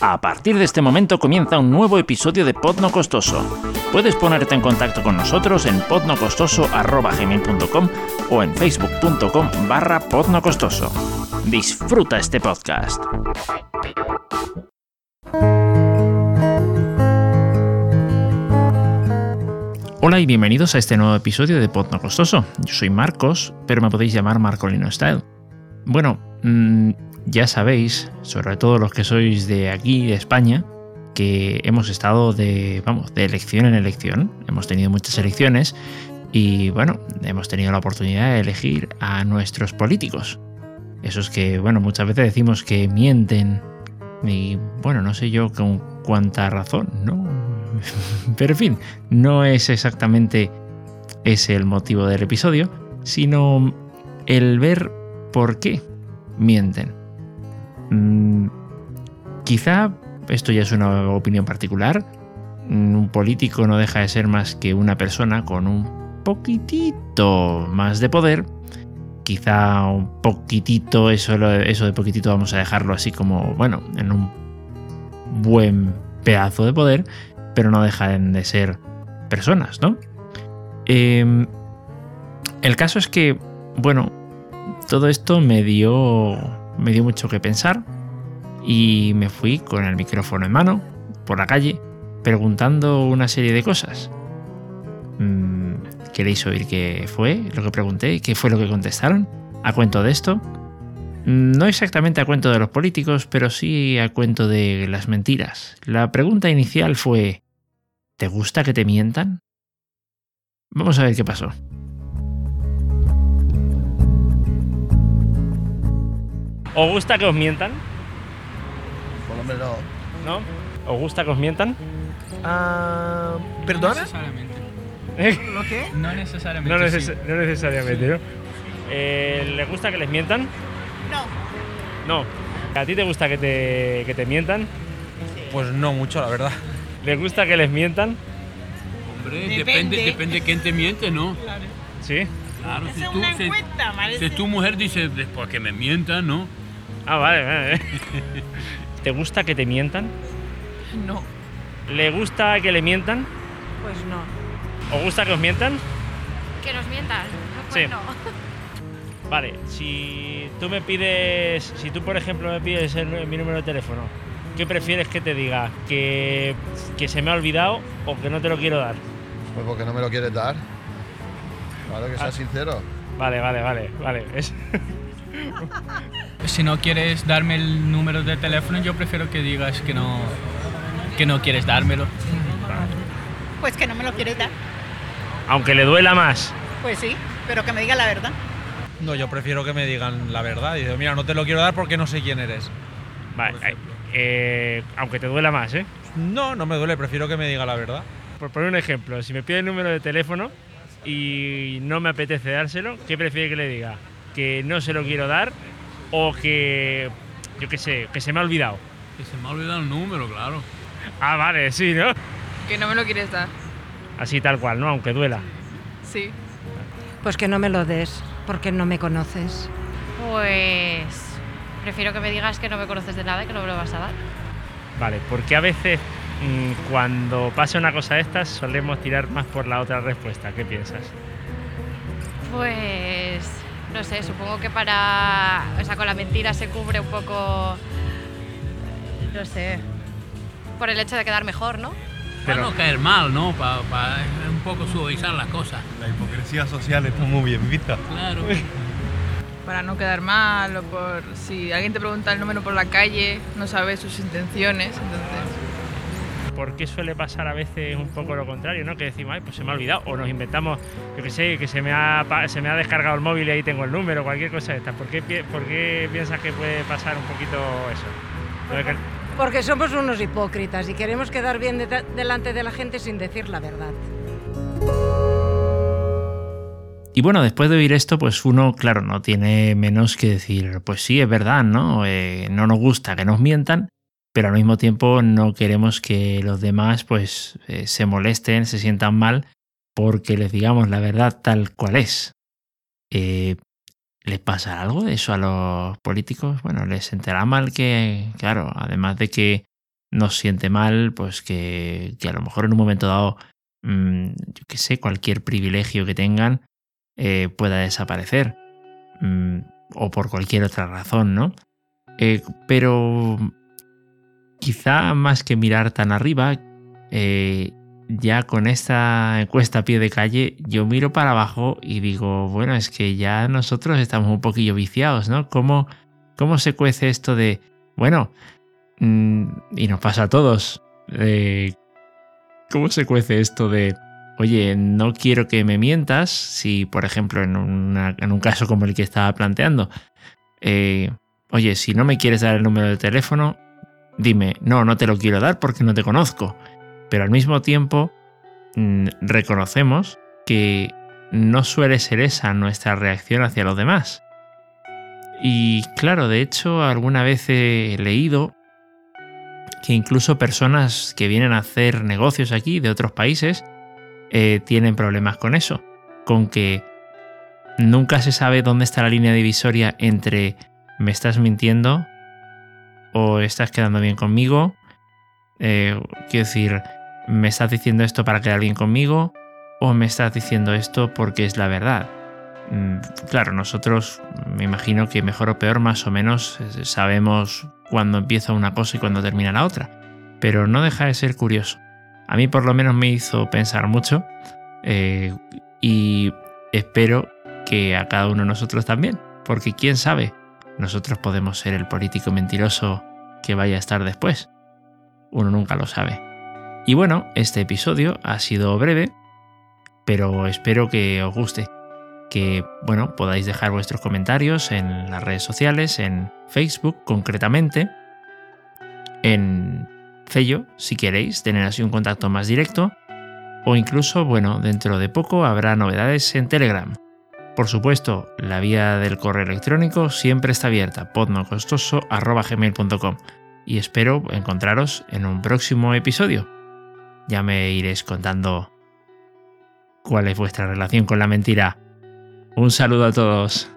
A partir de este momento comienza un nuevo episodio de Pod No Costoso. Puedes ponerte en contacto con nosotros en podnocostoso.com o en facebook.com barra podnocostoso. Disfruta este podcast. Hola y bienvenidos a este nuevo episodio de Pod No Costoso. Yo soy Marcos, pero me podéis llamar Marcolino Style. Bueno, mmm, ya sabéis, sobre todo los que sois de aquí, de España, que hemos estado de, vamos, de elección en elección. Hemos tenido muchas elecciones y, bueno, hemos tenido la oportunidad de elegir a nuestros políticos. Esos que, bueno, muchas veces decimos que mienten y, bueno, no sé yo con cuánta razón, ¿no? Pero, en fin, no es exactamente ese el motivo del episodio, sino el ver por qué mienten. Mm, quizá esto ya es una opinión particular. Mm, un político no deja de ser más que una persona con un poquitito más de poder. Quizá un poquitito, eso, eso de poquitito vamos a dejarlo así como, bueno, en un buen pedazo de poder, pero no dejan de ser personas, ¿no? Eh, el caso es que, bueno, todo esto me dio me dio mucho que pensar y me fui con el micrófono en mano por la calle preguntando una serie de cosas. Mm, ¿Queréis oír qué fue lo que pregunté? ¿Qué fue lo que contestaron? ¿A cuento de esto? Mm, no exactamente a cuento de los políticos, pero sí a cuento de las mentiras. La pregunta inicial fue ¿Te gusta que te mientan? Vamos a ver qué pasó. ¿Os gusta que os mientan? Por lo menos. ¿No? ¿Os gusta que os mientan? Ah, ¿Perdona? No necesariamente. ¿Lo qué? No necesariamente. No, sí. neces- no necesariamente, ¿no? Eh, ¿Les gusta que les mientan? No. No. ¿A ti te gusta que te, que te mientan? Pues no mucho, la verdad. ¿Les gusta que les mientan? Hombre, Depende. depende, depende quién te miente, ¿no? Sí. Claro, si Es tú, una si, encuesta, parece. si tu mujer dice después que me mientan, ¿no? Ah, vale, vale. ¿Te gusta que te mientan? No, ¿Le gusta que le mientan? pues no. ¿Os gusta que os mientan? Que nos mientan. Sí. Pues no. Vale, si tú me pides, si tú por ejemplo me pides el mi número de teléfono, ¿qué prefieres que te diga? ¿Que, que se me ha olvidado o que no te lo quiero dar? Pues porque no me lo quieres dar. Claro que sea Ah. sincero. Vale, vale, vale, vale. Es- Si no quieres darme el número de teléfono, yo prefiero que digas que no, que no quieres dármelo. Pues que no me lo quieres dar. aunque le duela más. Pues sí, pero que me diga la verdad. No, yo prefiero que me digan la verdad. Y digo, mira, no te lo quiero dar porque no sé quién eres. Vale, eh, aunque te duela más, ¿eh? No, no me duele, prefiero que me diga la verdad. Por poner un ejemplo, si me pide el número de teléfono y no me apetece dárselo, ¿qué prefiere que le diga? ¿Que no se lo quiero dar o que, yo qué sé, que se me ha olvidado? Que se me ha olvidado el número, claro. Ah, vale, sí, ¿no? Que no me lo quieres dar. Así tal cual, ¿no? Aunque duela. Sí. Pues que no me lo des, porque no me conoces. Pues prefiero que me digas que no me conoces de nada y que no me lo vas a dar. Vale, porque a veces mm, cuando pasa una cosa de estas solemos tirar más por la otra respuesta. ¿Qué piensas? Pues no sé, supongo que para, o sea, con la mentira se cubre un poco, no sé, por el hecho de quedar mejor, ¿no? Para no caer mal, ¿no? Para un poco suavizar las cosas. La hipocresía social está muy bien vista. Claro. Para no quedar mal o por si alguien te pregunta el número por la calle, no sabes sus intenciones, entonces. ¿Por qué suele pasar a veces un poco lo contrario, ¿no? Que decimos, ay, pues se me ha olvidado, o nos inventamos, yo qué sé, que se me ha, pa- se me ha descargado el móvil y ahí tengo el número, cualquier cosa de estas. ¿Por qué, pi- por qué piensas que puede pasar un poquito eso? Que- Porque somos unos hipócritas y queremos quedar bien de- delante de la gente sin decir la verdad. Y bueno, después de oír esto, pues uno, claro, no tiene menos que decir, pues sí, es verdad, ¿no? Eh, no nos gusta que nos mientan, pero al mismo tiempo no queremos que los demás, pues, eh, se molesten, se sientan mal, porque les digamos la verdad tal cual es. Eh, ¿Les pasa algo de eso a los políticos? Bueno, les sentará mal que, claro, además de que nos siente mal, pues que, a lo mejor en un momento dado, mm, yo qué sé, cualquier privilegio que tengan eh, pueda desaparecer. Mm, o por cualquier otra razón, ¿no? Eh, pero quizá más que mirar tan arriba, eh, ya con esta encuesta a pie de calle, yo miro para abajo y digo, bueno, es que ya nosotros estamos un poquillo viciados, ¿no? ¿Cómo, cómo se cuece esto de, bueno, mm, y nos pasa a todos, ¿cómo se cuece esto de, oye, no quiero que me mientas, si por ejemplo en, en un caso como el que estaba planteando, eh, oye, si no me quieres dar el número de teléfono, dime, no, no te lo quiero dar porque no te conozco pero al mismo tiempo mm, reconocemos que no suele ser esa nuestra reacción hacia los demás. Y claro, de hecho, alguna vez he leído que incluso personas que vienen a hacer negocios aquí de otros países eh, tienen problemas con eso, con que nunca se sabe dónde está la línea divisoria entre me estás mintiendo o estás quedando bien conmigo. Eh, quiero decir, ¿me estás diciendo esto para quedar bien conmigo? ¿O me estás diciendo esto porque es la verdad? Mm, claro, nosotros me imagino que mejor o peor más o menos sabemos cuándo empieza una cosa y cuándo termina la otra. Pero no deja de ser curioso. A mí por lo menos me hizo pensar mucho eh, y espero que a cada uno de nosotros también. Porque quién sabe, nosotros podemos ser el político mentiroso que vaya a estar después. Uno nunca lo sabe. Y bueno, este episodio ha sido breve, pero espero que os guste. Que, bueno, podáis dejar vuestros comentarios en las redes sociales, en Facebook concretamente, en Fello, si queréis tener así un contacto más directo, o incluso, bueno, dentro de poco habrá novedades en Telegram. Por supuesto, la vía del correo electrónico siempre está abierta, podnocostoso.gmail.com y espero encontraros en un próximo episodio. Ya me iréis contando cuál es vuestra relación con la mentira. Un saludo a todos.